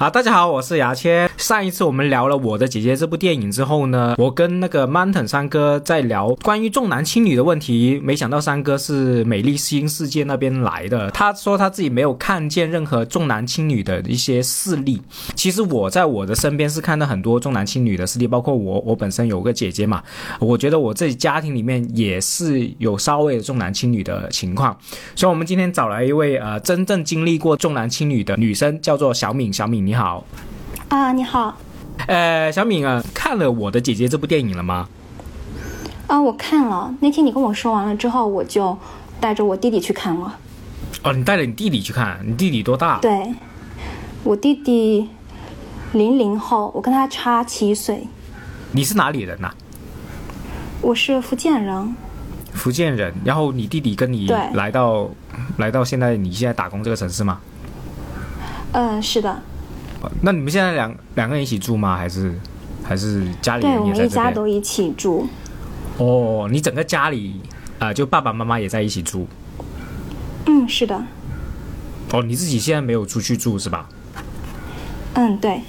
啊，大家好，我是牙签。上一次我们聊了《我的姐姐》这部电影之后呢，我跟那个 Mountain 三哥在聊关于重男轻女的问题。没想到三哥是美丽新世界那边来的，他说他自己没有看见任何重男轻女的一些事例。其实我在我的身边是看到很多重男轻女的事例，包括我，我本身有个姐姐嘛，我觉得我自己家庭里面也是有稍微重男轻女的情况。所以，我们今天找来一位呃真正经历过重男轻女的女生，叫做小敏。小敏。你好，啊，你好，呃，小敏啊，看了《我的姐姐》这部电影了吗？啊，我看了。那天你跟我说完了之后，我就带着我弟弟去看了。哦，你带着你弟弟去看？你弟弟多大？对，我弟弟零零后，我跟他差七岁。你是哪里人呐？我是福建人。福建人，然后你弟弟跟你来到来到现在你现在打工这个城市吗？嗯，是的。那你们现在两两个人一起住吗？还是还是家里对，我们一家都一起住。哦，你整个家里啊，就爸爸妈妈也在一起住。嗯，是的。哦，你自己现在没有出去住是吧？嗯，对。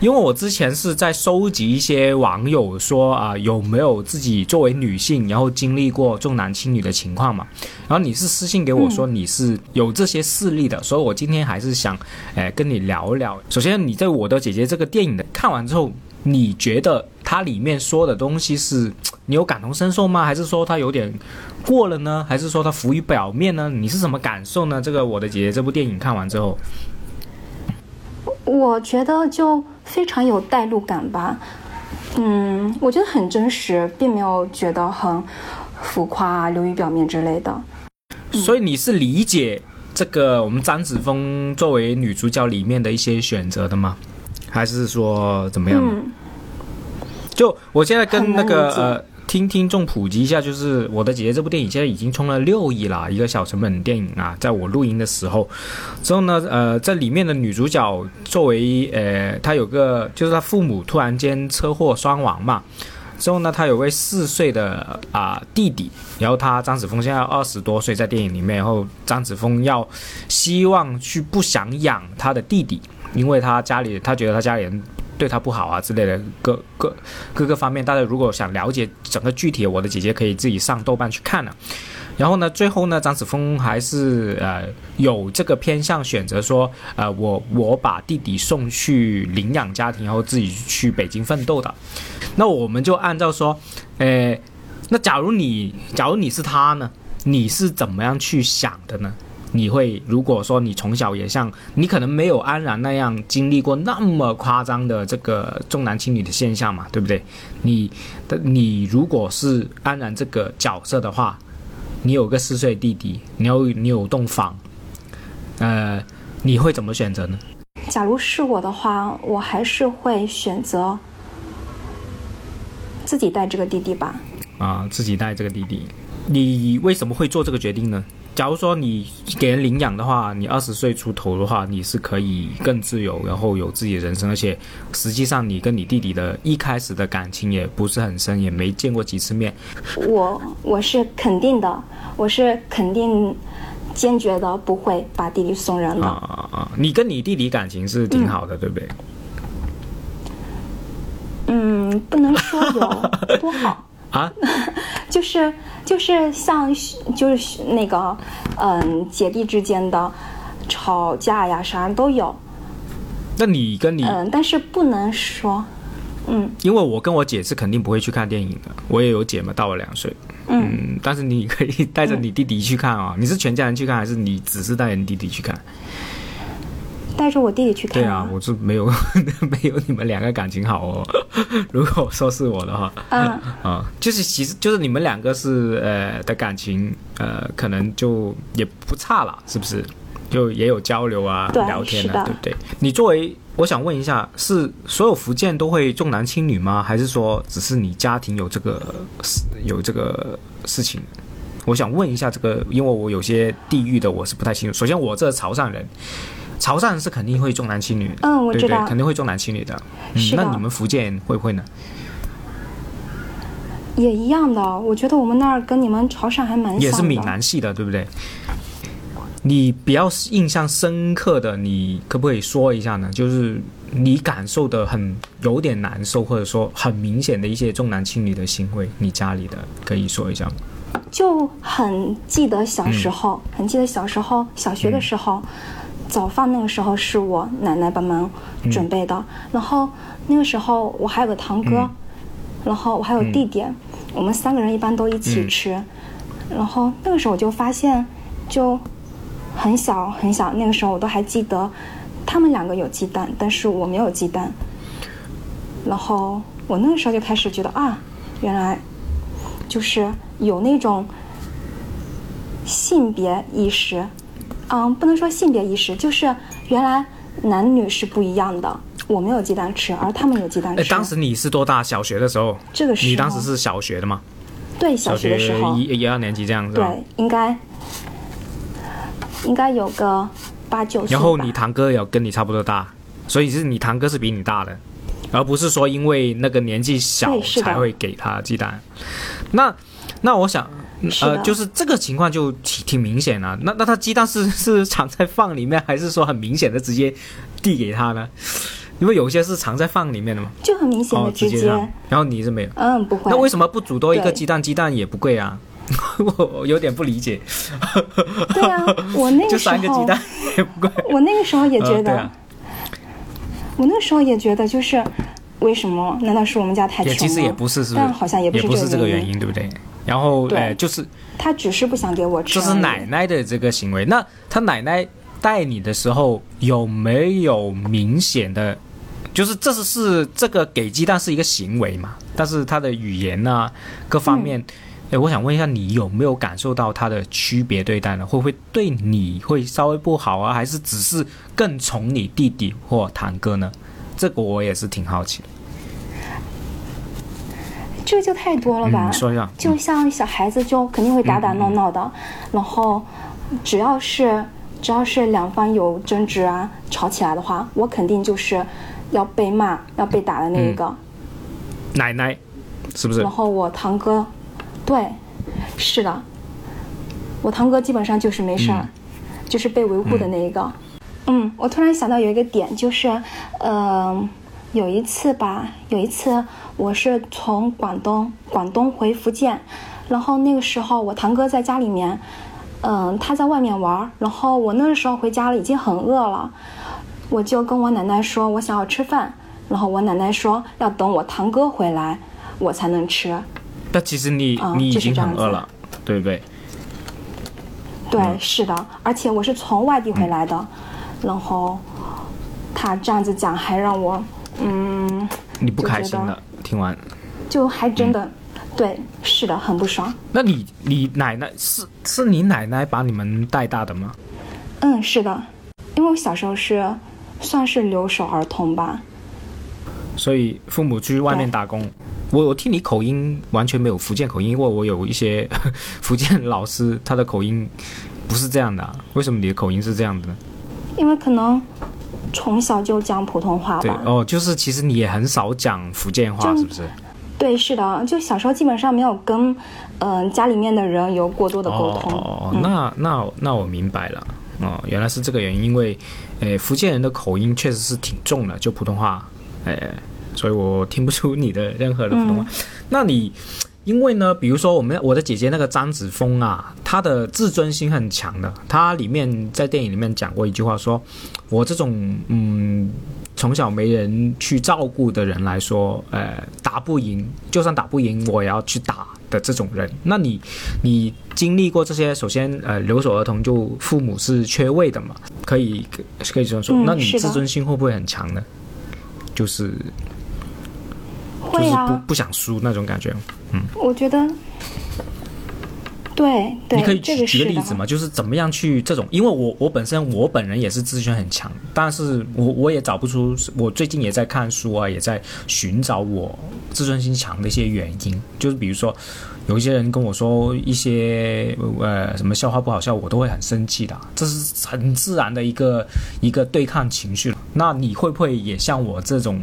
因为我之前是在收集一些网友说啊，有没有自己作为女性，然后经历过重男轻女的情况嘛？然后你是私信给我说你是有这些事例的，所以我今天还是想，哎，跟你聊聊。首先，你在我的姐姐这个电影的看完之后，你觉得它里面说的东西是你有感同身受吗？还是说它有点过了呢？还是说它浮于表面呢？你是什么感受呢？这个我的姐姐这部电影看完之后。我觉得就非常有代入感吧，嗯，我觉得很真实，并没有觉得很浮夸、流于表面之类的。所以你是理解这个我们张子枫作为女主角里面的一些选择的吗？还是说怎么样？就我现在跟那个呃。听听众普及一下，就是我的姐姐这部电影现在已经冲了六亿了，一个小成本电影啊，在我录音的时候，之后呢，呃，在里面的女主角作为呃，她有个就是她父母突然间车祸双亡嘛，之后呢，她有位四岁的啊弟弟，然后她张子枫现在二十多岁，在电影里面，然后张子枫要希望去不想养他的弟弟，因为他家里他觉得他家里人。对他不好啊之类的各各各个方面，大家如果想了解整个具体，我的姐姐可以自己上豆瓣去看了。然后呢，最后呢，张子枫还是呃有这个偏向，选择说呃我我把弟弟送去领养家庭，然后自己去北京奋斗的。那我们就按照说，呃，那假如你假如你是他呢，你是怎么样去想的呢？你会如果说你从小也像你可能没有安然那样经历过那么夸张的这个重男轻女的现象嘛，对不对？你的你如果是安然这个角色的话，你有个四岁弟弟，你有你有栋房，呃，你会怎么选择呢？假如是我的话，我还是会选择自己带这个弟弟吧。啊，自己带这个弟弟，你为什么会做这个决定呢？假如说你给人领养的话，你二十岁出头的话，你是可以更自由，然后有自己的人生，而且实际上你跟你弟弟的一开始的感情也不是很深，也没见过几次面。我我是肯定的，我是肯定坚决的不会把弟弟送人的。啊啊！你跟你弟弟感情是挺好的，对不对？嗯，不能说有多好。啊，就是就是像就是那个嗯姐弟之间的吵架呀啥都有。那你跟你嗯，但是不能说嗯，因为我跟我姐是肯定不会去看电影的。我也有姐嘛，大我两岁。嗯，但是你可以带着你弟弟去看啊。你是全家人去看，还是你只是带着你弟弟去看？带着我弟弟去看。对啊，我是没有 没有你们两个感情好哦。如果说是我的话，嗯 啊，就是其实就是你们两个是呃的感情呃，可能就也不差了，是不是？就也有交流啊，聊天啊，对不对？你作为我想问一下，是所有福建都会重男轻女吗？还是说只是你家庭有这个有这个事情？我想问一下这个，因为我有些地域的我是不太清楚。首先，我这潮汕人。潮汕是肯定会重男轻女，嗯，我知道，肯定会重男轻女的。嗯，那你们福建会不会呢？也一样的，我觉得我们那儿跟你们潮汕还蛮像的。也是闽南系的，对不对？你比较印象深刻的，你可不可以说一下呢？就是你感受的很有点难受，或者说很明显的一些重男轻女的行为，你家里的可以说一下吗？就很记得小时候，很记得小时候小学的时候，早饭那个时候是我奶奶帮忙准备的，然后那个时候我还有个堂哥，然后我还有弟弟，我们三个人一般都一起吃，然后那个时候我就发现，就很小很小，那个时候我都还记得，他们两个有鸡蛋，但是我没有鸡蛋，然后我那个时候就开始觉得啊，原来就是。有那种性别意识，嗯，不能说性别意识，就是原来男女是不一样的。我没有鸡蛋吃，而他们有鸡蛋吃。当时你是多大？小学的时候？这个时候你当时是小学的吗？对，小学的时候，一一二年级这样子。对，应该应该有个八九岁。然后你堂哥有跟你差不多大，所以是你堂哥是比你大的，而不是说因为那个年纪小才会给他鸡蛋。那。那我想，呃，就是这个情况就挺挺明显了。那那他鸡蛋是是藏在饭里面，还是说很明显的直接递给他呢？因为有些是藏在饭里面的嘛，就很明显的直接。然后你是没有，嗯，不会。那为什么不煮多一个鸡蛋？鸡蛋也不贵啊，我有点不理解。对啊，我那个 就三个鸡蛋也不贵。我那个时候也觉得，我那个时候也觉得就是为什么？难道是我们家太穷？其实也不是，是不是？但好像也不是这个原因，对不对？然后，哎，就是他只是不想给我吃。这是奶奶的这个行为。那他奶奶带你的时候有没有明显的，就是这是是这个给鸡蛋是一个行为嘛？但是他的语言啊，各方面，哎，我想问一下，你有没有感受到他的区别对待呢？会不会对你会稍微不好啊？还是只是更宠你弟弟或堂哥呢？这个我也是挺好奇的。这个就太多了吧？说一下，就像小孩子就肯定会打打闹闹的，然后只要是只要是两方有争执啊、吵起来的话，我肯定就是要被骂、要被打的那一个。奶奶，是不是？然后我堂哥，对，是的，我堂哥基本上就是没事儿，就是被维护的那一个。嗯，我突然想到有一个点，就是，嗯。有一次吧，有一次我是从广东广东回福建，然后那个时候我堂哥在家里面，嗯，他在外面玩，然后我那个时候回家了，已经很饿了，我就跟我奶奶说，我想要吃饭，然后我奶奶说要等我堂哥回来，我才能吃。但其实你你已经很饿了，对不对？对，是的，而且我是从外地回来的，然后他这样子讲还让我。嗯，你不开心了？听完，就还真的，对，是的，很不爽。那你你奶奶是是你奶奶把你们带大的吗？嗯，是的，因为我小时候是算是留守儿童吧。所以父母去外面打工，我我听你口音完全没有福建口音，因为我有一些 福建老师，他的口音不是这样的，为什么你的口音是这样的呢？因为可能。从小就讲普通话吧。对哦，就是其实你也很少讲福建话，是不是？对，是的，就小时候基本上没有跟嗯家里面的人有过多的沟通。哦，那那那我明白了，哦，原来是这个原因，因为诶福建人的口音确实是挺重的，就普通话，诶，所以我听不出你的任何的普通话。那你？因为呢，比如说我们我的姐姐那个张子枫啊，她的自尊心很强的。她里面在电影里面讲过一句话，说我这种嗯从小没人去照顾的人来说，呃打不赢，就算打不赢，我也要去打的这种人。那你你经历过这些，首先呃留守儿童就父母是缺位的嘛，可以可以这样说。那你自尊心会不会很强呢？就是就是不不想输那种感觉。嗯，我觉得，对对，你可以举举个例子嘛，就是怎么样去这种，因为我我本身我本人也是自尊很强，但是我我也找不出，我最近也在看书啊，也在寻找我自尊心强的一些原因，就是比如说，有一些人跟我说一些呃什么笑话不好笑，我都会很生气的，这是很自然的一个一个对抗情绪。那你会不会也像我这种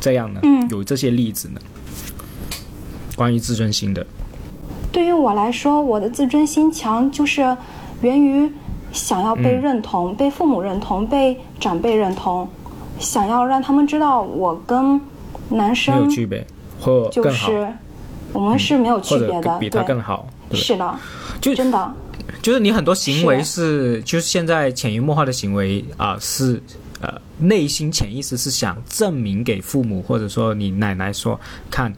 这样呢？嗯，有这些例子呢？关于自尊心的，对于我来说，我的自尊心强就是源于想要被认同、被父母认同、被长辈认同，想要让他们知道我跟男没生有区别，或就，是我们是没有区别的，者比他，更好，是的，就真的，就是你很多行为是。是，就是现在潜移默化的行为啊、是呃内心潜意识是想证明给父母或者说你奶奶说，看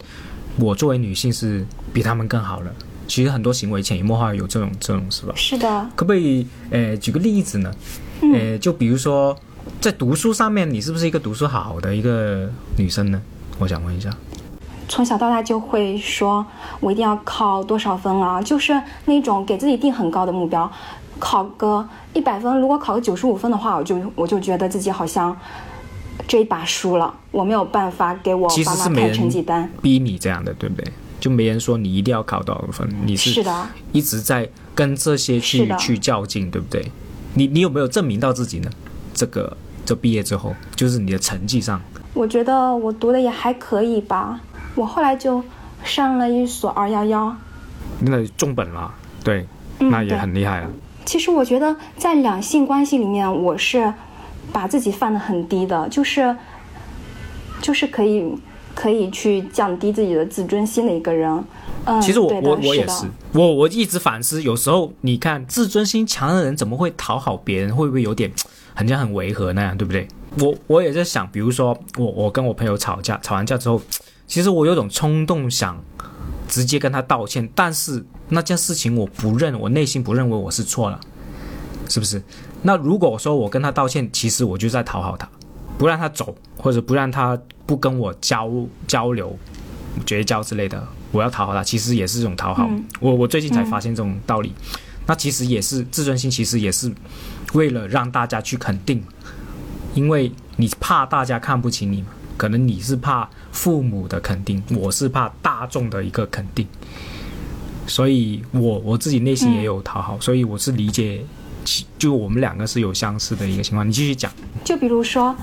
我作为女性是比他们更好了。其实很多行为潜移默化有这种这种是吧？是的，可不可以呃举个例子呢？嗯呃，就比如说在读书上面，你是不是一个读书好的一个女生呢？我想问一下。从小到大就会说，我一定要考多少分啊，就是那种给自己定很高的目标，考个一百分，如果考个九十五分的话，我就我就觉得自己好像这一把输了，我没有办法给我其爸妈开成绩单。逼你这样的，对不对？就没人说你一定要考多少分，你是的，一直在跟这些去去较劲，对不对？你你有没有证明到自己呢？这个这毕业之后，就是你的成绩上，我觉得我读的也还可以吧。我后来就上了一所二幺幺。那重本了，对，嗯那也很厉害了。其实我觉得在两性关系里面，我是把自己放得很低的，就是就是可以可以去降低自己的自尊心的一个人。嗯，其实我我我也是，我我一直反思，有时候你看自尊心强的人怎么会讨好别人？会不会有点 很像很违和那样，对不对？我我也在想，比如说我我跟我朋友吵架，吵完架之后，其实我有种冲动想直接跟他道歉，但是那件事情我不认，我内心不认为我是错了，是不是？那如果说我跟他道歉，其实我就在讨好他，不让他走，或者不让他不跟我交交流、绝交之类的，我要讨好他，其实也是一种讨好。嗯我我最近才发现这种道理，那其实也是自尊心，其实也是为了让大家去肯定，因为你怕大家看不起你嘛，可能你是怕父母的肯定，我是怕大众的一个肯定，所以我我自己内心也有讨好，所以我是理解其，就我们两个是有相似的一个情况。你继续讲，就比如说，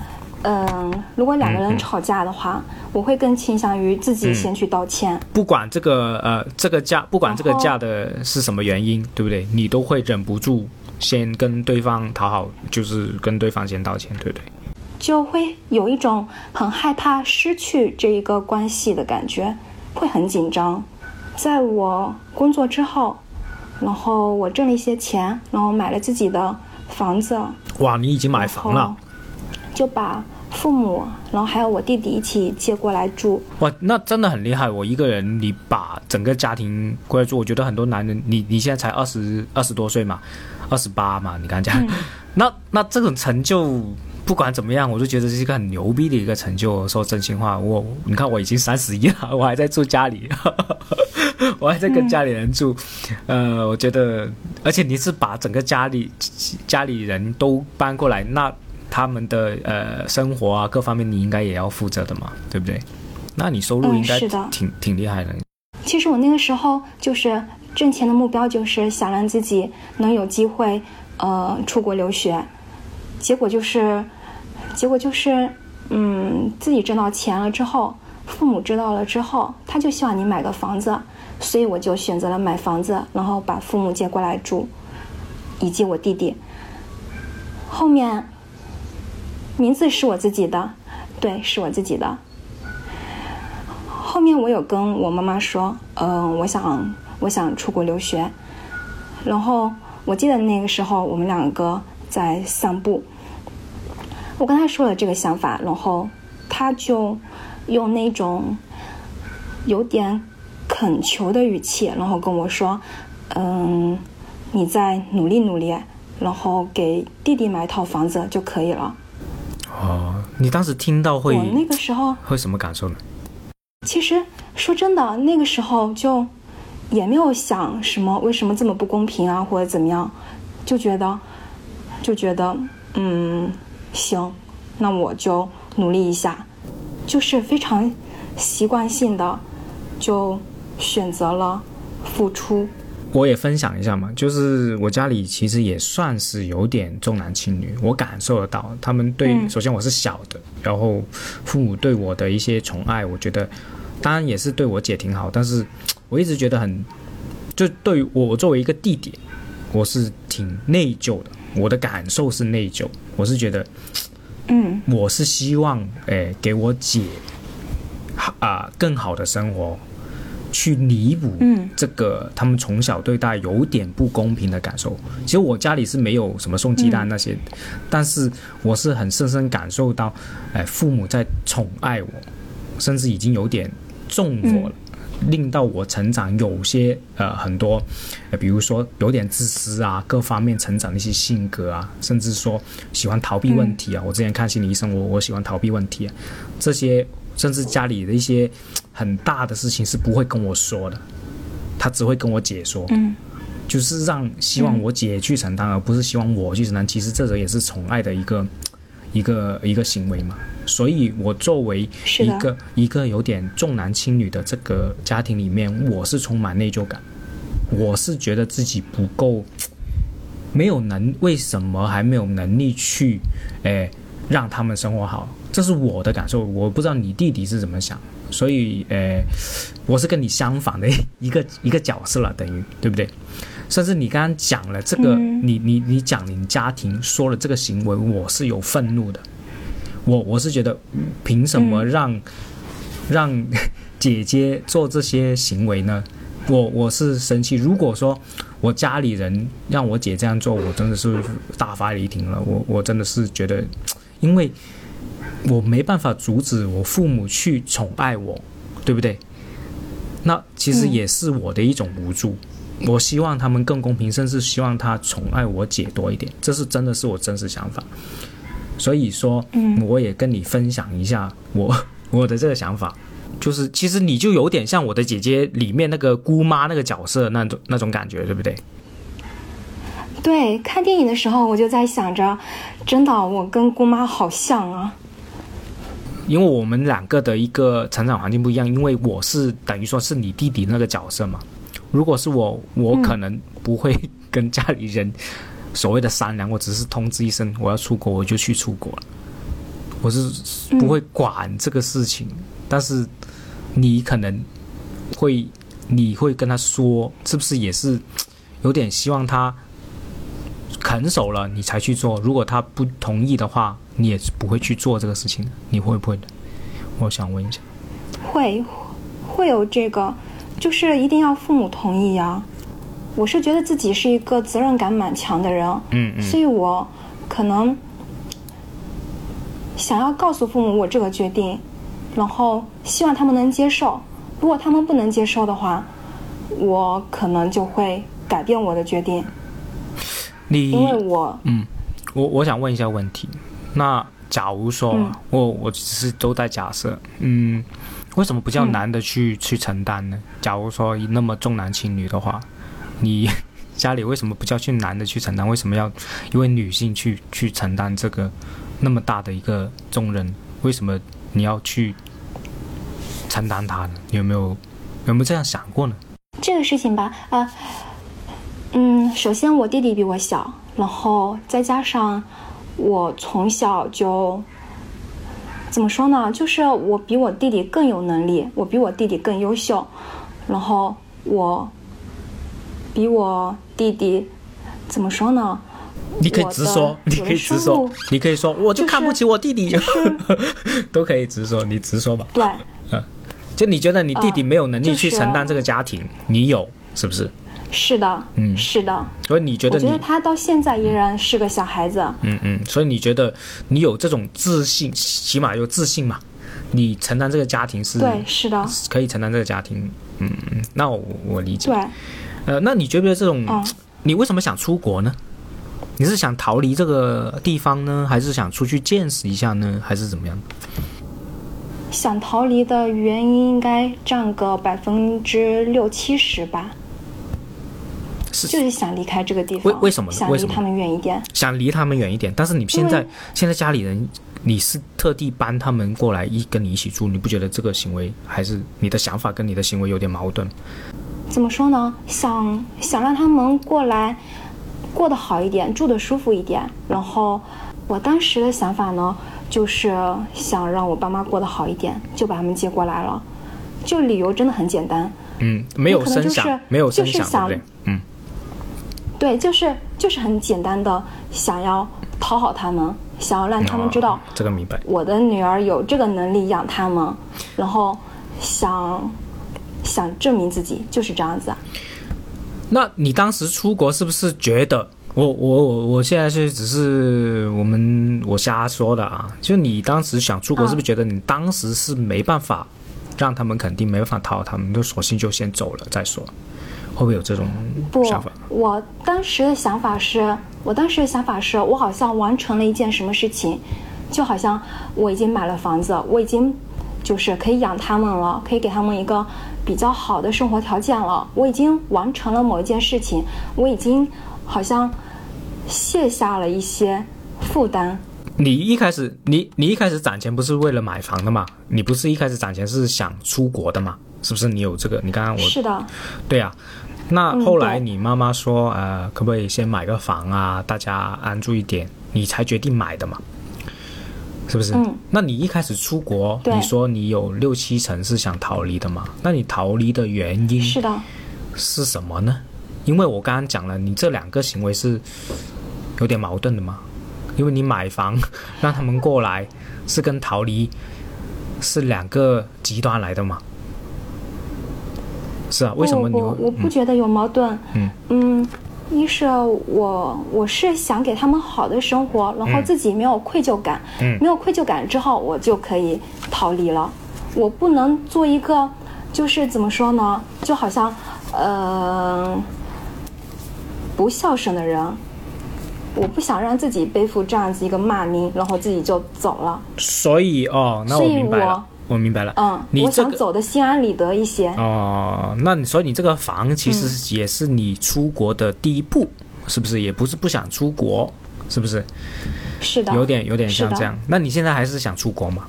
嗯，如果两个人吵架的话，我会更倾向于自己先去道歉。不管这个呃这个架，不管这个架的是什么原因，对不对？你都会忍不住先跟对方讨好，就是跟对方先道歉，对不对？就会有一种很害怕失去这一个关系的感觉，会很紧张。在我工作之后，然后我挣了一些钱，然后买了自己的房子，哇，你已经买房了，就把父母，然后还有我弟弟一起接过来住。哇，那真的很厉害。我一个人，你把整个家庭过来住，我觉得很多男人，你你现在才二十二十多岁嘛，二十八嘛，你刚讲，嗯 那那这种成就。不管怎么样，我就觉得这是一个很牛逼的一个成就。说真心话，我你看我已经三十一了，我还在住家里，我还在跟家里人住。呃，我觉得，而且你是把整个家里家里人都搬过来，那他们的呃生活啊各方面，你应该也要负责的嘛，对不对？那你收入嗯应该是的挺、挺厉害的。其实我那个时候就是挣钱的目标，就是想让自己能有机会，呃，出国留学。结果就是，结果就是，嗯，自己挣到钱了之后，父母知道了之后，他就希望你买个房子，所以我就选择了买房子，然后把父母接过来住，以及我弟弟。后面，名字是我自己的，对，是我自己的。后面我有跟我妈妈说，嗯、我想我想出国留学，然后我记得那个时候我们两个在散步，我跟他说了这个想法，然后他就用那种有点恳求的语气，然后跟我说，嗯，你再努力努力，然后给弟弟买一套房子就可以了。哦，你当时听到会我那个时候会什么感受呢？其实说真的，那个时候就也没有想什么为什么这么不公平啊，或者怎么样，就觉得就觉得嗯行，那我就努力一下，就是非常习惯性的就选择了付出。我也分享一下嘛，就是我家里其实也算是有点重男轻女，我感受得到他们对，嗯首先我是小的，然后父母对我的一些宠爱，我觉得当然也是对我姐挺好，但是我一直觉得很，就对于我作为一个弟弟，我是挺内疚的，我的感受是内疚，我是觉得，嗯我是希望，诶，给我姐，啊、更好的生活，去弥补嗯这个他们从小对待有点不公平的感受。其实我家里是没有什么送鸡蛋那些，但是我是很深深感受到，哎、父母在宠爱我，甚至已经有点纵我了。令到我成长有些呃很多，呃比如说有点自私啊，各方面成长的一些性格啊，甚至说喜欢逃避问题啊。我之前看心理医生，我我喜欢逃避问题啊，这些甚至家里的一些很大的事情是不会跟我说的，他只会跟我姐说。嗯就是让希望我姐去承担，而不是希望我去承担。其实这个也是宠爱的一个一个一个行为嘛。所以，我作为一个一个有点重男轻女的这个家庭里面，我是充满内疚感。我是觉得自己不够，没有能，为什么还没有能力去，诶，让他们生活好？这是我的感受，我不知道你弟弟是怎么想。所以，诶，我是跟你相反的一个一个角色了，等于对不对？甚至你刚刚讲了这个，嗯你你你讲你家庭说了这个行为，我是有愤怒的。我我是觉得，凭什么让、让 姐姐做这些行为呢？我我是生气。如果说我家里人让我姐这样做，我真的是大发雷霆了。我我真的是觉得，因为我没办法阻止我父母去宠爱我，对不对？那其实嗯也是我的一种无助。我希望他们更公平，甚至希望他宠爱我姐多一点，这是真的是我真实想法。所以说，嗯我也跟你分享一下我 我的这个想法，就是其实你就有点像我的姐姐里面那个姑妈那个角色那种那种感觉，对不对？对，看电影的时候我就在想着，真的我跟姑妈好像啊。因为我们两个的一个成长环境不一样，因为我是等于说是你弟弟那个角色嘛。如果是我，我可能不会 跟家里人所谓的商量，我只是通知一声我要出国，我就去出国了。我是不会管这个事情，但是你可能会，你会跟他说，是不是也是有点希望他肯手了，你才去做？如果他不同意的话，你也不会去做这个事情，你会不会的？我想问一下。会会有这个，就是一定要父母同意呀、我是觉得自己是一个责任感蛮强的人，嗯嗯。所以我可能想要告诉父母我这个决定，然后希望他们能接受。如果他们不能接受的话，我可能就会改变我的决定，你因为我嗯，我我想问一下问题。那假如说、嗯。我我只是都在假设，嗯，为什么不叫嗯男的去、去承担呢？假如说那么重男轻女的话，你 家里为什么不叫去男的去承担？为什么要一位女性去去承担这个那么大的一个重任？为什么你要去承担它呢？有没有有没有这样想过呢？这个事情吧，呃，嗯，首先我弟弟比我小，然后再加上我从小就怎么说呢？就是我比我弟弟更有能力，我比我弟弟更优秀，然后我比我弟弟怎么说呢？你可以直说，你可以直说，你可以说，我就就是看不起我弟弟，就是 都可以直说，你直说吧。对，嗯就你觉得你弟弟没有能力去承担这个家庭，你有是不是？是的，嗯是的，所以你觉得你我觉得他到现在依然是个小孩子。嗯嗯，所以你觉得你有这种自信，起码有自信嘛？你承担这个家庭是对，是的，可以承担这个家庭，嗯嗯，那我我理解。对，呃，那你觉不觉得这种，嗯你为什么想出国呢？你是想逃离这个地方呢，还是想出去见识一下呢，还是怎么样？想逃离的原因应该占个百分之六七十吧，是就是想离开这个地方。为为什么呢为什么想离他们远一点。想离他们远一点，但是你现在现在家里人，你是特地搬他们过来一跟你一起住，你不觉得这个行为还是你的想法跟你的行为有点矛盾？怎么说呢？想想让他们过来，过得好一点，住得舒服一点。然后我当时的想法呢，就是想让我爸妈过得好一点，就把他们接过来了。就理由真的很简单，嗯，没有声响，就是没有声响，就是想对不对？嗯，对，就是就是很简单的想要讨好他们，想要让他们知道哦这个明白。我的女儿有这个能力养他们，然后想想证明自己，就是这样子啊。那你当时出国是不是觉得？我我我我现在是只是我们我瞎说的啊，就你当时想出国，嗯是不是觉得你当时是没办法让他们肯定，没办法讨好他们，就索性就先走了再说？会不会有这种不想法？，我当时的想法是，我当时的想法是我好像完成了一件什么事情，就好像我已经买了房子，我已经就是可以养他们了，可以给他们一个比较好的生活条件了，我已经完成了某一件事情，我已经好像卸下了一些负担。你一开始，你你一开始攒钱不是为了买房的嘛？你不是一开始攒钱是想出国的嘛？是不是？你有这个？你刚刚我是的，对啊，那嗯后来你妈妈说，呃，可不可以先买个房啊，大家安住一点，你才决定买的嘛？是不是？嗯。那你一开始出国，你说你有六七成是想逃离的嘛？那你逃离的原因是的，是什么呢？因为我刚刚讲了，你这两个行为是有点矛盾的嘛。因为你买房 让他们过来，是跟逃离是两个极端来的嘛。是啊，为什么你？我我我不觉得有矛盾。嗯嗯一是我我是想给他们好的生活，然后自己没有愧疚感，嗯没有愧疚感之后，我就可以逃离了。我不能做一个，就是怎么说呢，就好像呃不孝顺的人。我不想让自己背负这样子一个骂名，然后自己就走了。所以哦，那我明白了我，明白了。嗯，我想你这个走的心安理得一些。哦，那你所以你这个房其嗯实也是你出国的第一步，是不是？也不是不想出国，是不是？是的，有点有点像这样。那你现在还是想出国吗？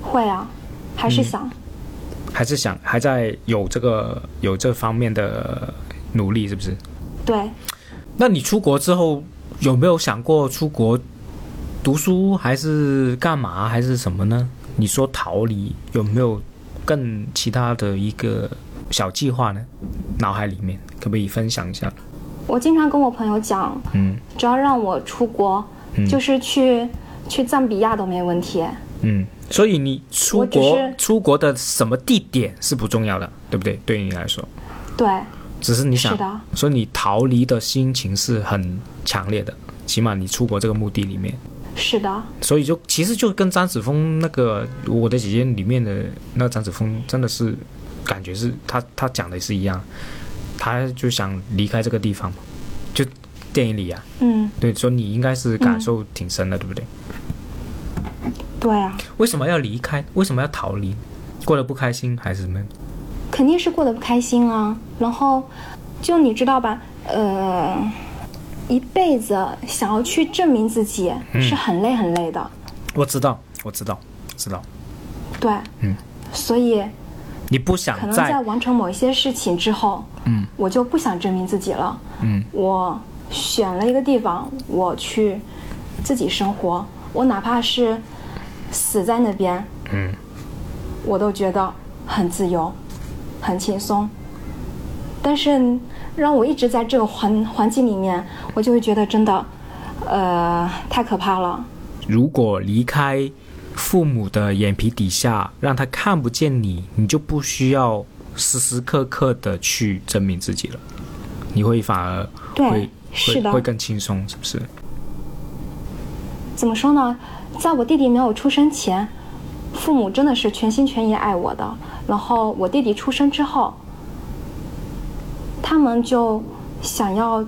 会啊，还是嗯想。还是想还在有这个有这方面的努力，是不是？对，那你出国之后有没有想过出国读书，还是干嘛，还是什么呢？你说逃离有没有更其他的一个小计划呢？脑海里面可不可以分享一下？我经常跟我朋友讲，嗯只要让我出国，嗯就是去去赞比亚都没问题。嗯，所以你出国出国的什么地点是不重要的，对不对？对于你来说，对，只是你想是的，所以你逃离的心情是很强烈的，起码你出国这个目的里面。是的，所以就其实就跟张子枫那个《我的姐姐》里面的那个张子枫真的是感觉是他他讲的是一样，他就想离开这个地方嘛，就电影里啊，嗯，对，所以你应该是感受挺深的，对不对？对啊，为什么要离开？为什么要逃离？过得不开心还是什么？肯定是过得不开心啊。然后，就你知道吧，呃，一辈子想要去证明自己嗯。是很累很累的。我知道，我知道，知道，对，嗯，所以你不想可能在在完成某一些事情之后，嗯。我就不想证明自己了。嗯。我选了一个地方，我去自己生活，我哪怕是死在那边，嗯。我都觉得很自由，很轻松。但是让我一直在这个环环境里面，我就会觉得真的，呃，太可怕了。如果离开父母的眼皮底下，让他看不见你，你就不需要时时刻刻的去证明自己了，你会反而对会是的会会更轻松，是不是？怎么说呢？在我弟弟没有出生前，父母真的是全心全意爱我的。然后我弟弟出生之后，他们就想要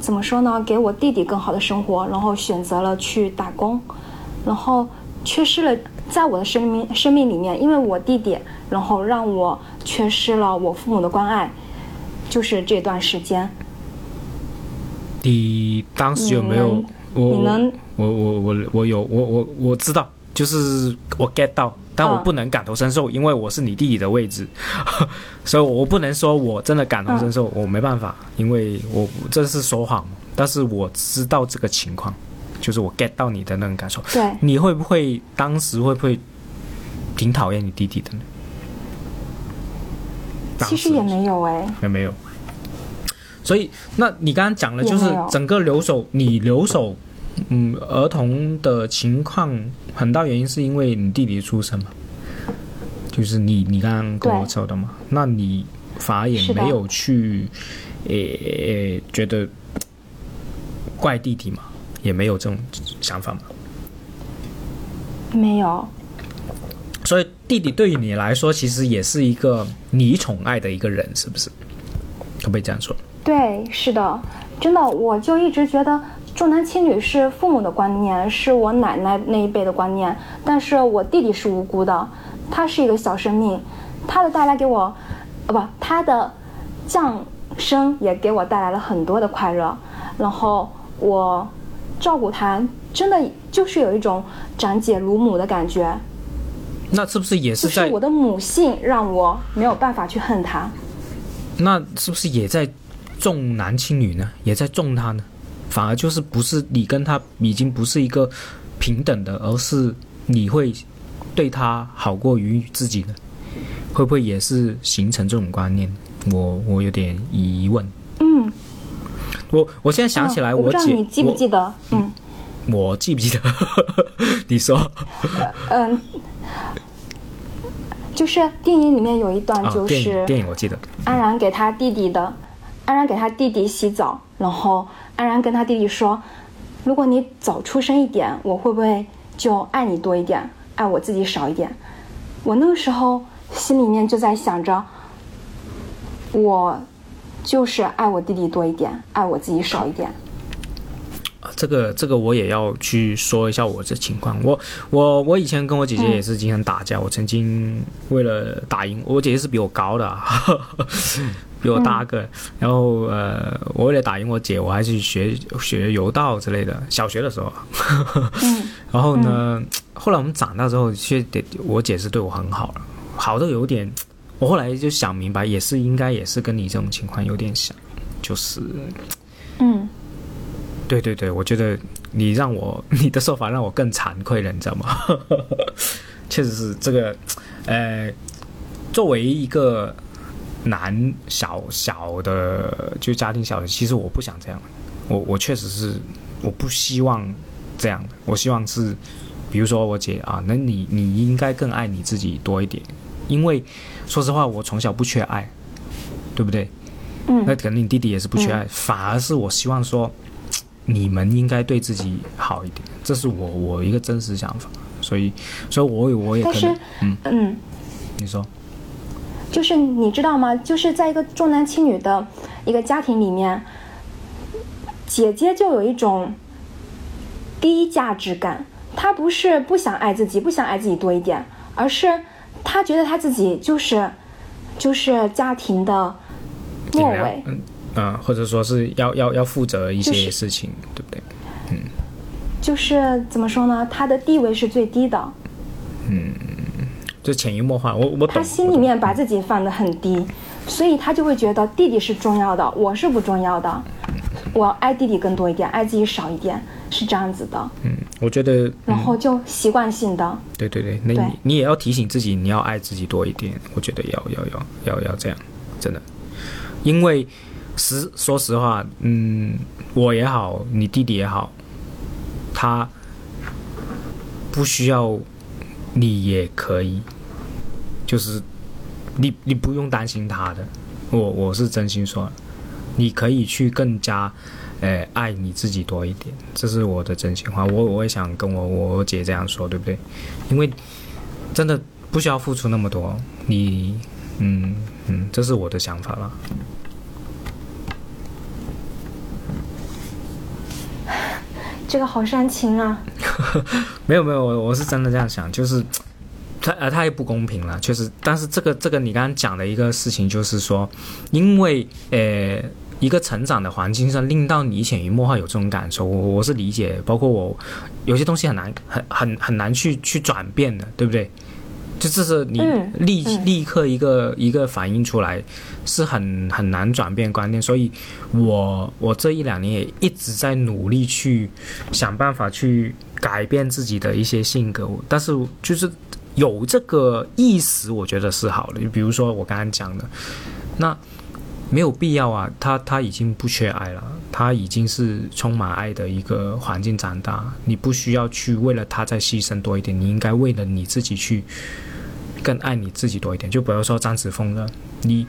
怎么说呢？给我弟弟更好的生活，然后选择了去打工，然后缺失了在我的生命生命里面，因为我弟弟，然后让我缺失了我父母的关爱，就是这段时间。你当时有没有你？我你能我我我我有我我我知道，就是我 get 到，但我嗯不能感同身受，因为我是你弟弟的位置，所以我不能说我真的感同身受，我没办法，因为我这是说谎，但是我知道这个情况，就是我 get 到你的那种感受。对，你会不会当时会不会挺讨厌你弟弟的呢？其实也没有哎。也没有。所以，那你刚刚讲的，就是整个留守，你留守，嗯，儿童的情况，很大原因是因为你弟弟出生嘛，就是你你刚刚跟我说的嘛，那你反而也没有去，诶，觉得怪弟弟嘛，也没有这种想法嘛，没有。所以弟弟对于你来说，其实也是一个你宠爱的一个人，是不是？可不可以这样说？对，是的，真的，我就一直觉得重男轻女是父母的观念，是我奶奶那一辈的观念。但是我弟弟是无辜的，他是一个小生命，他的带来给我，呃，不，他的降生也给我带来了很多的快乐。然后我照顾他，真的就是有一种长姐如母的感觉。那是不是也是在我的母性让我没有办法去恨他？那是不是也在？重男轻女呢，也在重他呢，反而就是不是你跟他已经不是一个平等的，而是你会对他好过于自己的，会不会也是形成这种观念？我我有点疑问。嗯，我我现在想起来，我姐，你记不记得？嗯，我记不记得？你说。嗯，就是电影里面有一段，就是电影我记得，安然给他弟弟的。安然给他弟弟洗澡，然后安然跟他弟弟说：“如果你早出生一点，我会不会就爱你多一点，爱我自己少一点？”我那个时候心里面就在想着，我就是爱我弟弟多一点，爱我自己少一点。这个这个我也要去说一下我这情况。我我我以前跟我姐姐也是经常打架。我曾经为了打赢我姐姐是比我高的。比我大个，然后呃，我为了打赢我姐，我还去学学柔道之类的。小学的时候，然后呢，后来我们长大之后，确实我姐是对我很好了，好的有点。我后来就想明白，也是应该也是跟你这种情况有点像，就是，嗯，对对对，我觉得你让我 你的说法让我更惭愧了，你知道吗？确实是这个，呃，作为一个。男小小的就家庭小的，其实我不想这样，我我确实是我不希望这样的，我希望是，比如说我姐啊，那你你应该更爱你自己多一点，因为说实话，我从小不缺爱，对不对？嗯。那肯定你弟弟也是不缺爱，反而是我希望说，你们应该对自己好一点，这是我我一个真实想法，所以所以我我也可能嗯。嗯，你说。就是你知道吗？就是在一个重男轻女的一个家庭里面，姐姐就有一种低价值感。她不是不想爱自己，不想爱自己多一点，而是她觉得她自己就是就是家庭的末尾。嗯啊，或者说是要要要负责一些事情，对不对？嗯，就是怎么说呢？她的地位是最低的。嗯。就潜移默化，我我他心里面把自己放得很低，所以他就会觉得弟弟是重要的，我是不重要的，我爱弟弟更多一点，爱自己少一点，是这样子的。嗯，我觉得。然后就习惯性的。对对对，那你你也要提醒自己，你要爱自己多一点。我觉得要要要要要这样，真的，因为实说实话，嗯，我也好，你弟弟也好，他不需要。你也可以，就是你你不用担心他的，我我是真心说，你可以去更加，呃，爱你自己多一点，这是我的真心话。我我也想跟我我姐这样说，对不对？因为真的不需要付出那么多，你嗯嗯，这是我的想法了。这个好煽情啊！没有没有，我我是真的这样想，就是他呃太不公平了，确实。但是这个这个你刚刚讲的一个事情，就是说，因为呃一个成长的环境上，令到你潜移默化有这种感受，我我是理解。包括我有些东西很难很很很难去去转变的，对不对？就这是你立立刻一个一个反应出来，是很很难转变观念，所以，我我这一两年也一直在努力去想办法去改变自己的一些性格，但是就是有这个意识，我觉得是好的。就比如说我刚刚讲的，那没有必要啊，他他已经不缺爱了，他已经是充满爱的一个环境长大，你不需要去为了他再牺牲多一点，你应该为了你自己去更爱你自己多一点。就比如说张子枫的，你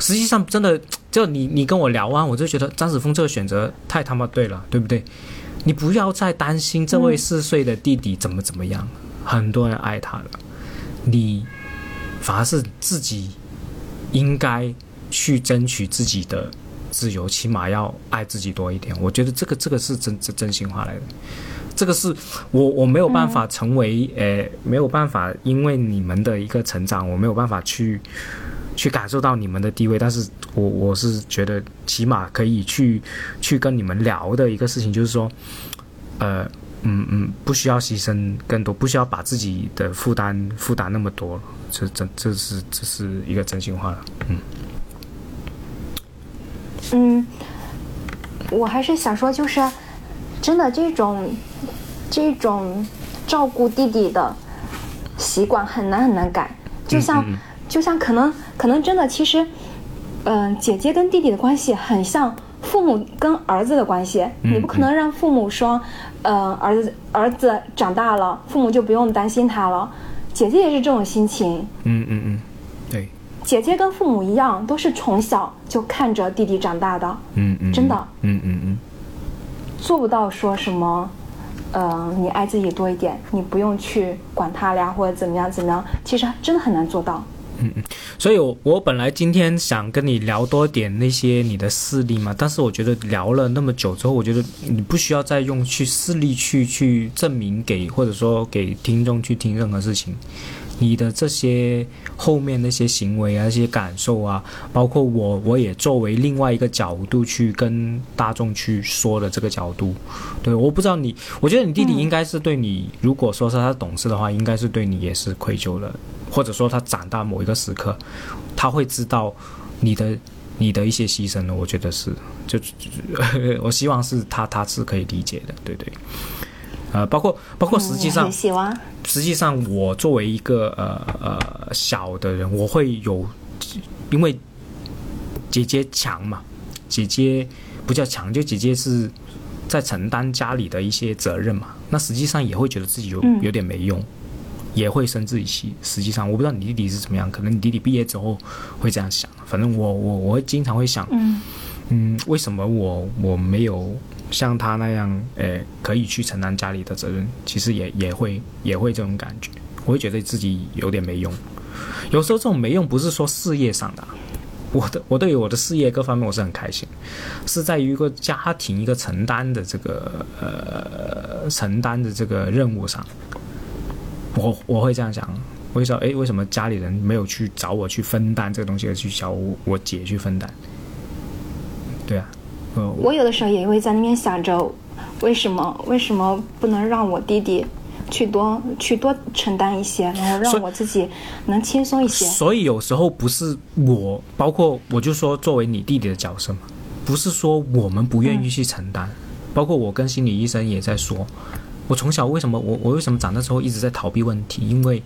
实际上真的就你你跟我聊完，我就觉得张子枫这个选择太他妈对了，对不对？你不要再担心这位四岁的弟弟怎么怎么样，很多人爱他了，你反而是自己应该。去争取自己的自由，起码要爱自己多一点。我觉得这个这个是真真真心话来的，这个是我我没有办法成为呃没有办法，因为你们的一个成长，我没有办法去去感受到你们的地位。但是我我是觉得起码可以去去跟你们聊的一个事情，就是说，呃嗯嗯，不需要牺牲更多，不需要把自己的负担负担那么多。这这这是这是一个真心话了，嗯。嗯，我还是想说，就是真的这种这种照顾弟弟的习惯很难很难改。就像就像可能可能真的，其实嗯，姐姐跟弟弟的关系很像父母跟儿子的关系。你不可能让父母说，呃，儿子儿子长大了，父母就不用担心他了。姐姐也是这种心情。嗯嗯嗯，对。姐姐跟父母一样，都是从小就看着弟弟长大的。嗯嗯，真的。嗯嗯嗯，做不到说什么，呃，你爱自己多一点，你不用去管他俩或者怎么样怎么样，其实真的很难做到。嗯嗯，所以，我我本来今天想跟你聊多点那些你的事例嘛，但是我觉得聊了那么久之后，我觉得你不需要再用去事例去去证明给或者说给听众去听任何事情。你的这些后面那些行为啊，那些感受啊，包括我，我也作为另外一个角度去跟大众去说的这个角度，对，我不知道你，我觉得你弟弟应该是对你，如果说是他懂事的话，应该是对你也是愧疚的，或者说他长大某一个时刻，他会知道你的你的一些牺牲的，我觉得是，就 我希望是他他是可以理解的，对对。呃，包括包括实际上，实际上我作为一个呃呃小的人，我会有，因为姐姐强嘛，姐姐不叫强，就姐姐是在承担家里的一些责任嘛，那实际上也会觉得自己有有点没用，也会生自己气。实际上我不知道你弟弟是怎么样，可能你弟弟毕业之后会这样想，反正我我我会经常会想，嗯嗯，为什么我我没有。像他那样，诶，可以去承担家里的责任，其实也也会也会这种感觉，我会觉得自己有点没用。有时候这种没用不是说事业上的，我的我对于我的事业各方面我是很开心，是在于一个家庭一个承担的这个呃承担的这个任务上，我我会这样想，我会说，诶，为什么家里人没有去找我去分担这个东西，而去找我姐去分担？对啊。我有的时候也会在那边想着，为什么为什么不能让我弟弟去多去多承担一些，然后让我自己能轻松一些。所以有时候不是我，包括我就说作为你弟弟的角色嘛，不是说我们不愿意去承担。包括我跟心理医生也在说，我从小为什么我我为什么长大之后一直在逃避问题？因为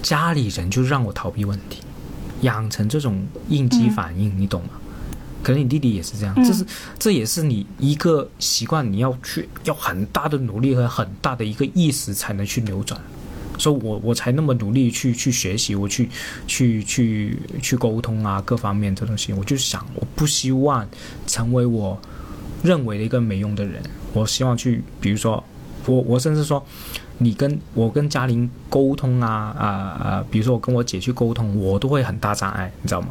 家里人就让我逃避问题，养成这种应激反应，你懂吗？可能你弟弟也是这样，这是这也是你一个习惯，你要去要很大的努力和很大的一个意识才能去扭转，所以我我才那么努力去去学习，我去去去去沟通啊，各方面这东西，我就想我不希望成为我认为的一个没用的人，我希望去，比如说我我甚至说，你跟我跟嘉玲沟通啊啊啊，比如说我跟我姐去沟通，我都会很大障碍，你知道吗？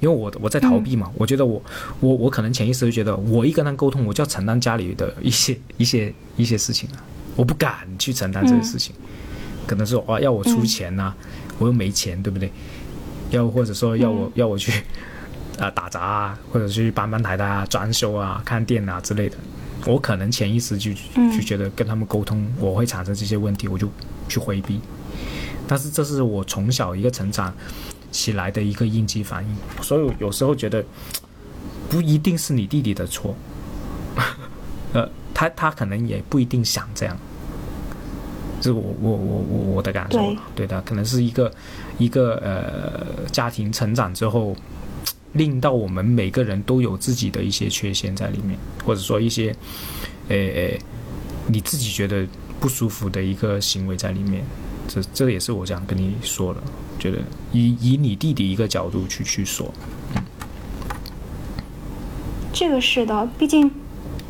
因为我我在逃避嘛，我觉得我我我可能潜意识就觉得我一跟他沟通，我就要承担家里的一些 一些一些事情啊，我不敢去承担这些事情，可能是哇要我出钱呐，我又没钱，对不对？要或者说要我要我去 啊打杂啊，或者去搬搬台啊、装修啊、看店啊之类的，我可能潜意识就就觉得跟他们沟通我会产生这些问题，我就去回避。但是这是我从小一个成长。起来的一个应激反应，所以有时候觉得不一定是你弟弟的错，呃，他他可能也不一定想这样，这是我我我我我的感受，对。的，可能是一个一个呃家庭成长之后令到我们每个人都有自己的一些缺陷在里面，或者说一些，诶诶，你自己觉得不舒服的一个行为在里面。这这也是我想跟你说的，觉得以以你弟弟一个角度去去说，嗯，这个是的，毕竟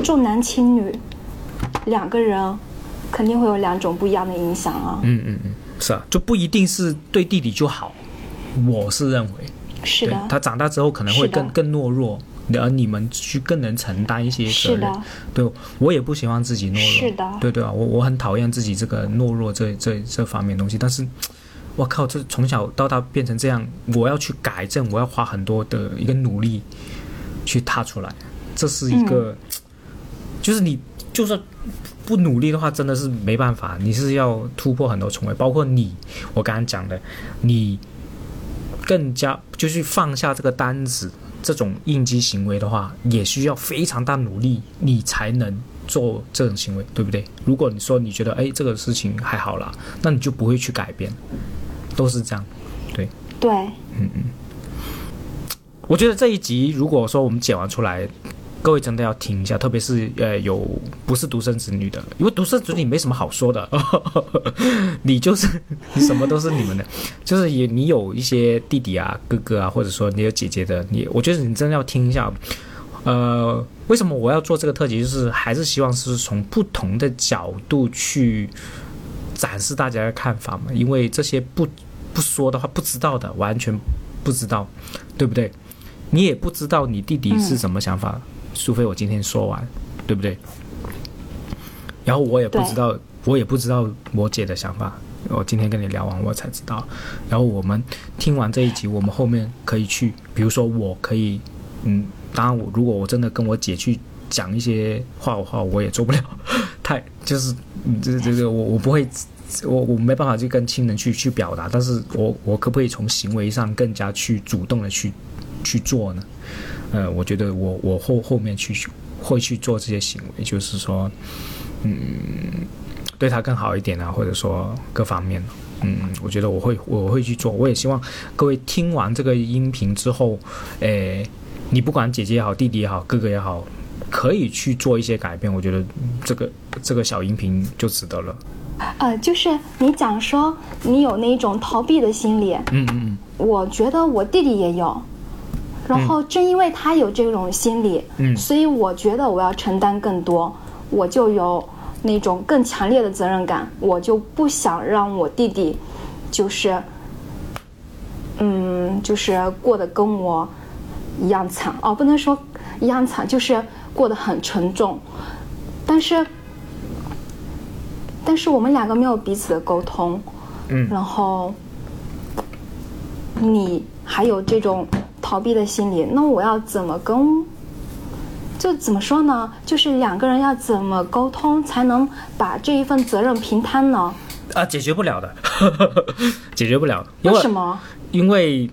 重男轻女，两个人肯定会有两种不一样的影响啊。嗯嗯嗯，是啊，就不一定是对弟弟就好，我是认为，是的，他长大之后可能会更更懦弱。而你们去更能承担一些责任，对我也不希望自己懦弱，是的，对对啊，我我很讨厌自己这个懦弱这这这方面东西，但是，我靠，这从小到大变成这样，我要去改正，我要花很多的一个努力去踏出来，这是一个，就是你就算不努力的话，真的是没办法，你是要突破很多重围，包括你，我刚刚讲的，你更加就是放下这个单子。这种应激行为的话，也需要非常大努力，你才能做这种行为，对不对？如果你说你觉得哎这个事情还好啦，那你就不会去改变，都是这样，对。对。嗯嗯。我觉得这一集如果说我们剪完出来。各位真的要听一下，特别是呃有不是独生子女的，因为独生子女没什么好说的，你就是你什么都是你们的，就是也你有一些弟弟啊、哥哥啊，或者说你有姐姐的，你我觉得你真的要听一下。呃，为什么我要做这个特辑？就是还是希望是从不同的角度去展示大家的看法嘛，因为这些不不说的话，不知道的完全不知道，对不对？你也不知道你弟弟是什么想法。除非我今天说完，对不对？然后我也不知道，我也不知道我姐的想法。我今天跟你聊完，我才知道。然后我们听完这一集，我们后面可以去，比如说我可以，嗯，当然我如果我真的跟我姐去讲一些话的话，我也做不了，太就是这这个我我不会，我我没办法去跟亲人去去表达。但是我我可不可以从行为上更加去主动的去去做呢？呃，我觉得我我后后面去会去做这些行为，就是说，嗯，对他更好一点啊，或者说各方面，嗯，我觉得我会我会去做。我也希望各位听完这个音频之后，诶，你不管姐姐也好，弟弟也好，哥哥也好，可以去做一些改变。我觉得这个这个小音频就值得了。呃，就是你讲说你有那种逃避的心理，嗯嗯嗯，我觉得我弟弟也有。然后正因为他有这种心理，嗯，所以我觉得我要承担更多，我就有那种更强烈的责任感，我就不想让我弟弟，就是，嗯，就是过得跟我一样惨。哦，不能说一样惨，就是过得很沉重，但是，但是我们两个没有彼此的沟通，嗯，然后，你还有这种。逃避的心理，那我要怎么跟？就怎么说呢？就是两个人要怎么沟通，才能把这一份责任平摊呢？啊，解决不了的，解决不了。为什么？因为，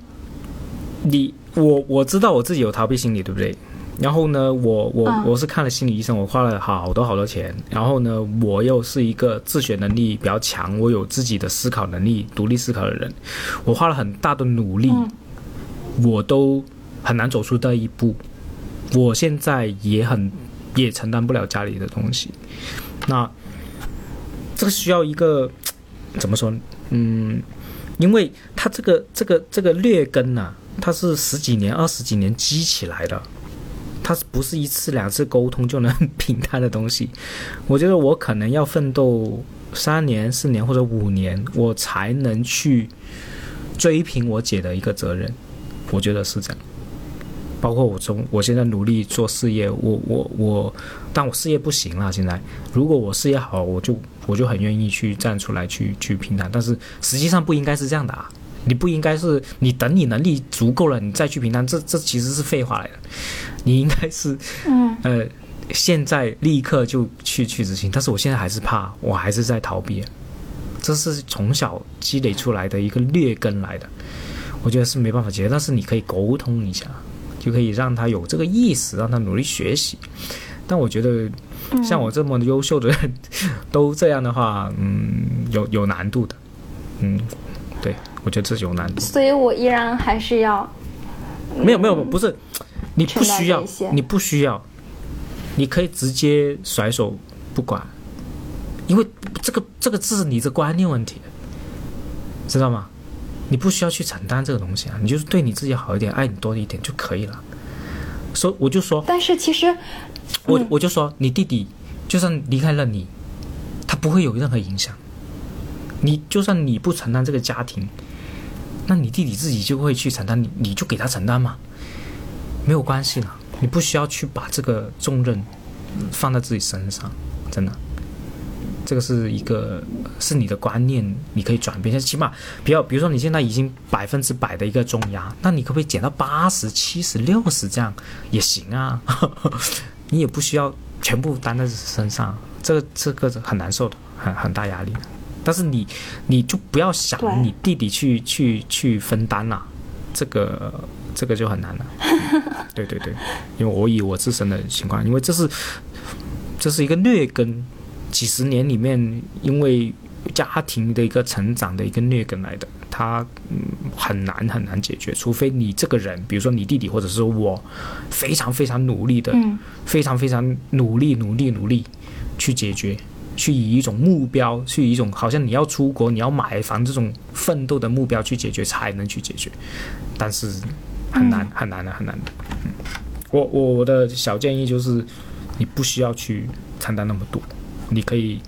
你我我知道我自己有逃避心理，对不对？然后呢，我我我是看了心理医生，我花了好多好多钱。然后呢，我又是一个自学能力比较强，我有自己的思考能力、独立思考的人，我花了很大的努力。我都很难走出这一步，我现在也很也承担不了家里的东西，那这个需要一个怎么说？嗯，因为他这个这个这个劣根呐，它是十几年、二十几年积起来的，它不是一次两次沟通就能平摊的东西？我觉得我可能要奋斗三年、四年或者五年，我才能去追平我姐的一个责任。我觉得是这样，包括我从我现在努力做事业，我我我，但我事业不行了。现在，如果我事业好，我就我就很愿意去站出来去去平摊。但是实际上不应该是这样的啊！你不应该是你等你能力足够了，你再去平摊，这这其实是废话来的。你应该是嗯呃，现在立刻就去去执行。但是我现在还是怕，我还是在逃避，这是从小积累出来的一个劣根来的。我觉得是没办法解决，但是你可以沟通一下，就可以让他有这个意识，让他努力学习。但我觉得，像我这么优秀的人，都这样的话，嗯，有有难度的。嗯，对，我觉得这是有难度。所以我依然还是要没有没有，不是，你不需要你不需要，你可以直接甩手不管，因为这个这个是你的观念问题，知道吗？你不需要去承担这个东西啊，你就是对你自己好一点，爱你多一点就可以了。所以我就说，但是其实我我就说，你弟弟就算离开了你，他不会有任何影响。你就算你不承担这个家庭，那你弟弟自己就会去承担，你你就给他承担嘛，没有关系啦，你不需要去把这个重任放在自己身上，真的。这个是一个是你的观念，你可以转变，起码比较，比如说你现在已经百分之百的一个重压，那你可不可以减到八十、七十、六十这样也行啊？你也不需要全部担在身上，这个这个很难受的，很很大压力。但是你你就不要想你弟弟去去去分担了，这个这个就很难了。对对对，因为我以我自身的情况，因为这是这是一个劣根，几十年里面因为家庭的一个成长的一个劣根来的，他嗯很难很难解决，除非你这个人，比如说你弟弟或者是我，非常非常努力的，嗯非常非常努力努力努力去解决。去以一种目标，去以一种好像你要出国、你要买房这种奋斗的目标去解决，才能去解决。但是很难、很难的，很难的。嗯，我我我的小建议就是，你不需要去承担那么多，你可以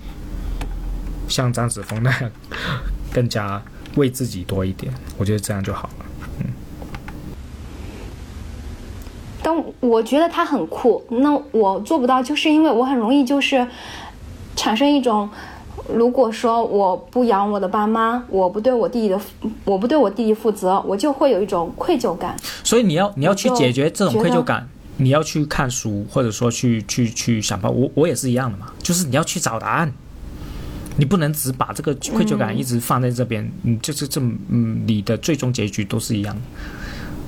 像张子枫那样，更加为自己多一点。我觉得这样就好了。但我觉得他很酷，那我做不到，就是因为我很容易就是产生一种，如果说我不养我的爸妈，我不对我弟弟的，我不对我弟弟负责，我就会有一种愧疚感。所以你要你要去解决这种愧疚感，你要去看书，或者说去去去想办法。我我也是一样的嘛，就是你要去找答案，你不能只把这个愧疚感一直放在这边，嗯，就是这么嗯，你的最终结局都是一样的。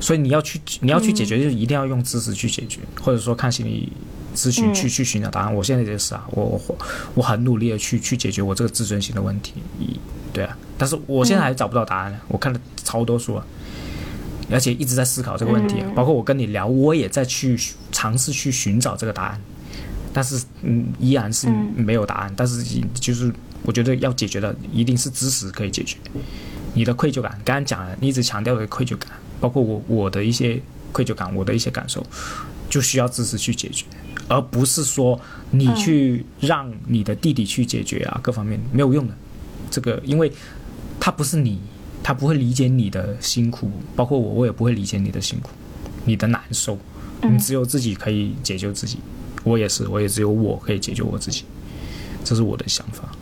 所以你要去你要去解决，就一定要用知识去解决，或者说看心理咨询嗯去去寻找答案。我现在也是啊，我我我很努力的去去解决我这个自尊心的问题，一对啊，但是我现在还找不到答案呢。我看了超多书啊，而且一直在思考这个问题啊，包括我跟你聊，我也在去尝试去寻找这个答案，但是嗯，依然是没有答案。但是就是我觉得要解决的一定是知识可以解决。你的愧疚感，刚刚讲了，你一直强调的愧疚感，包括我我的一些愧疚感，我的一些感受，就需要知识去解决，而不是说你去让你的弟弟去解决啊，各方面没有用的。这个，因为他不是你，他不会理解你的辛苦，包括我，我也不会理解你的辛苦，你的难受，你只有自己可以解救自己。我也是，我也只有我可以解救我自己，这是我的想法。